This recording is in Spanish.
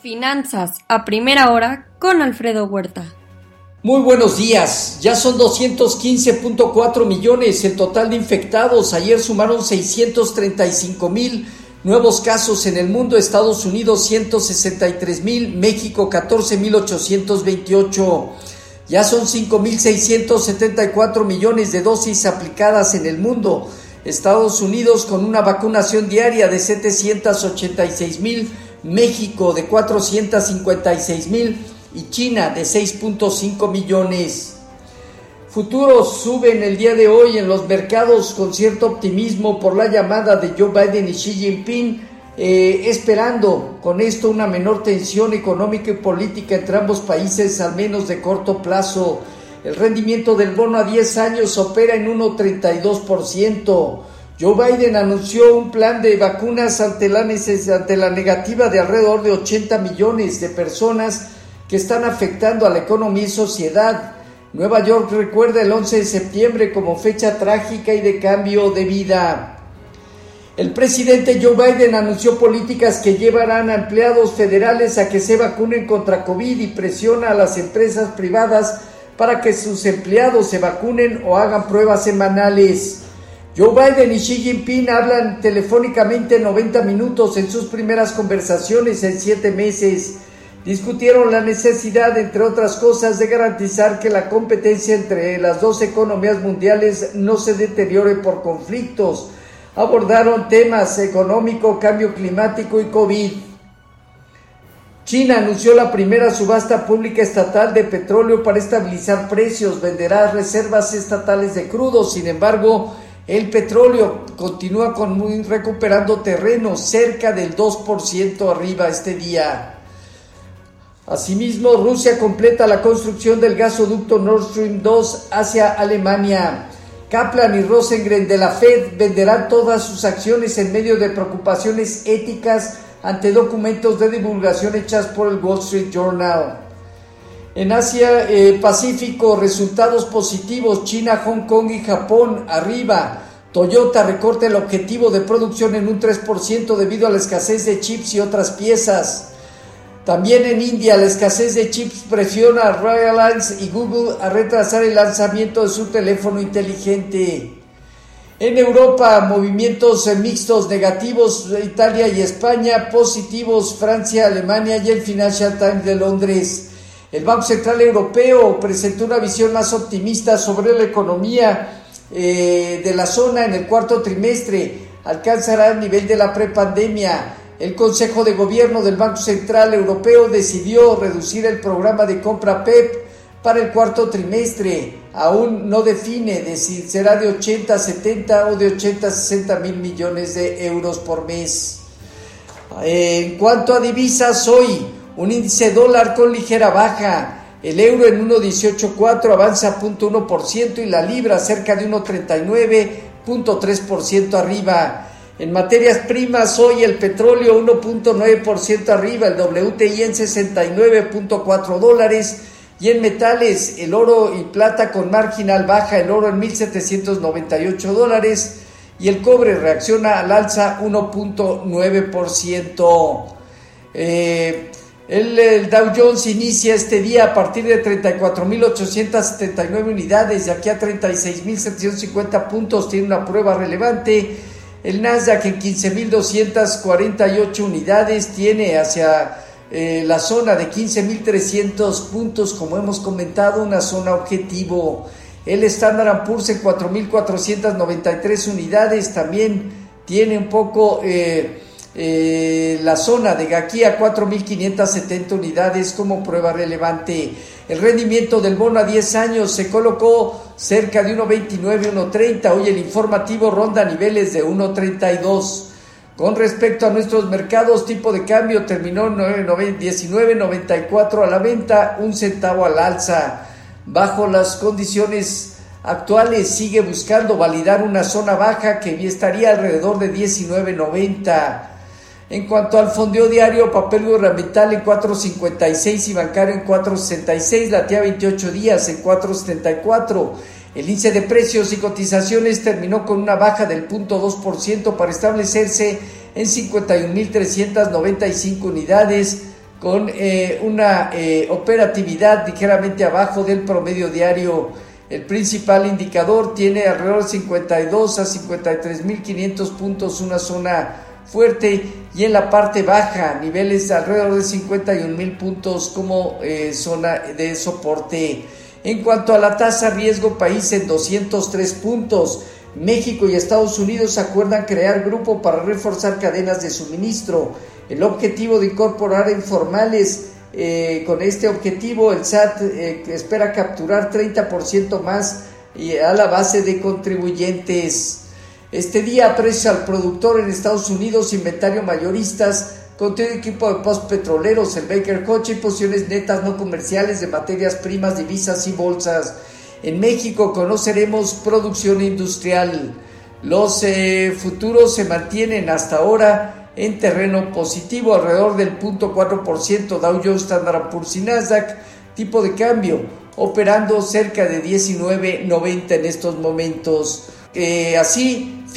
Finanzas a primera hora con Alfredo Huerta. Muy buenos días, ya son 215.4 millones el total de infectados, ayer sumaron 635 mil nuevos casos en el mundo, Estados Unidos 163 mil, México 14 mil 828. Ya son 5.674 millones de dosis aplicadas en el mundo. Estados Unidos con una vacunación diaria de 786 mil México de 456 mil y China de 6.5 millones. Futuros suben el día de hoy en los mercados con cierto optimismo por la llamada de Joe Biden y Xi Jinping, eh, esperando con esto una menor tensión económica y política entre ambos países, al menos de corto plazo. El rendimiento del bono a 10 años opera en 1,32%. Joe Biden anunció un plan de vacunas ante la, ante la negativa de alrededor de 80 millones de personas que están afectando a la economía y sociedad. Nueva York recuerda el 11 de septiembre como fecha trágica y de cambio de vida. El presidente Joe Biden anunció políticas que llevarán a empleados federales a que se vacunen contra COVID y presiona a las empresas privadas para que sus empleados se vacunen o hagan pruebas semanales. Joe Biden y Xi Jinping hablan telefónicamente 90 minutos en sus primeras conversaciones en siete meses. Discutieron la necesidad, entre otras cosas, de garantizar que la competencia entre las dos economías mundiales no se deteriore por conflictos. Abordaron temas económico, cambio climático y COVID. China anunció la primera subasta pública estatal de petróleo para estabilizar precios, venderá reservas estatales de crudo, sin embargo, el petróleo continúa con recuperando terreno cerca del 2% arriba este día. Asimismo, Rusia completa la construcción del gasoducto Nord Stream 2 hacia Alemania. Kaplan y Rosengren de la Fed venderán todas sus acciones en medio de preocupaciones éticas ante documentos de divulgación hechas por el Wall Street Journal. En Asia eh, Pacífico, resultados positivos, China, Hong Kong y Japón arriba. Toyota recorta el objetivo de producción en un 3% debido a la escasez de chips y otras piezas. También en India, la escasez de chips presiona a Reliance y Google a retrasar el lanzamiento de su teléfono inteligente. En Europa, movimientos mixtos negativos, Italia y España, positivos, Francia, Alemania y el Financial Times de Londres. El Banco Central Europeo presentó una visión más optimista sobre la economía eh, de la zona en el cuarto trimestre. Alcanzará el nivel de la prepandemia. El Consejo de Gobierno del Banco Central Europeo decidió reducir el programa de compra PEP para el cuarto trimestre. Aún no define de si será de 80 70 o de 80 60 mil millones de euros por mes. En cuanto a divisas, hoy un índice dólar con ligera baja, el euro en 1.18.4 avanza 0.1% y la libra cerca de 1.39.3% arriba. En materias primas, hoy el petróleo 1.9% arriba, el WTI en 69.4 dólares y en metales el oro y plata con marginal baja, el oro en 1.798 dólares y el cobre reacciona al alza 1.9%. Eh, el, Dow Jones inicia este día a partir de 34.879 unidades y aquí a 36.750 puntos tiene una prueba relevante. El Nasdaq en 15.248 unidades tiene hacia eh, la zona de 15.300 puntos, como hemos comentado, una zona objetivo. El Standard Poor's en 4.493 unidades también tiene un poco... Eh, eh, la zona de aquí a 4.570 unidades como prueba relevante. El rendimiento del bono a 10 años se colocó cerca de 1.29, 1.30. Hoy el informativo ronda niveles de 1.32. Con respecto a nuestros mercados, tipo de cambio terminó 19.94 a la venta, un centavo al alza. Bajo las condiciones actuales sigue buscando validar una zona baja que estaría alrededor de 19.90. En cuanto al fondeo diario, papel gubernamental en 4.56 y bancario en 4.66, la tía 28 días en 4.74. El índice de precios y cotizaciones terminó con una baja del 0.2% para establecerse en 51.395 unidades. con eh, una eh, operatividad ligeramente abajo del promedio diario. El principal indicador tiene alrededor de 52 a 53.500 puntos, una zona fuerte y en la parte baja niveles de alrededor de 51 mil puntos como eh, zona de soporte. En cuanto a la tasa riesgo país en 203 puntos, México y Estados Unidos acuerdan crear grupo para reforzar cadenas de suministro. El objetivo de incorporar informales eh, con este objetivo, el SAT eh, espera capturar 30% más a la base de contribuyentes. Este día aprecia al productor en Estados Unidos, inventario mayoristas, contiene equipo de post petroleros, el Baker Coche y posiciones netas no comerciales de materias primas, divisas y bolsas. En México conoceremos producción industrial. Los eh, futuros se mantienen hasta ahora en terreno positivo, alrededor del 0.4% Dow Jones, Standard Poor's y Nasdaq, tipo de cambio, operando cerca de 19.90 en estos momentos. Eh, así,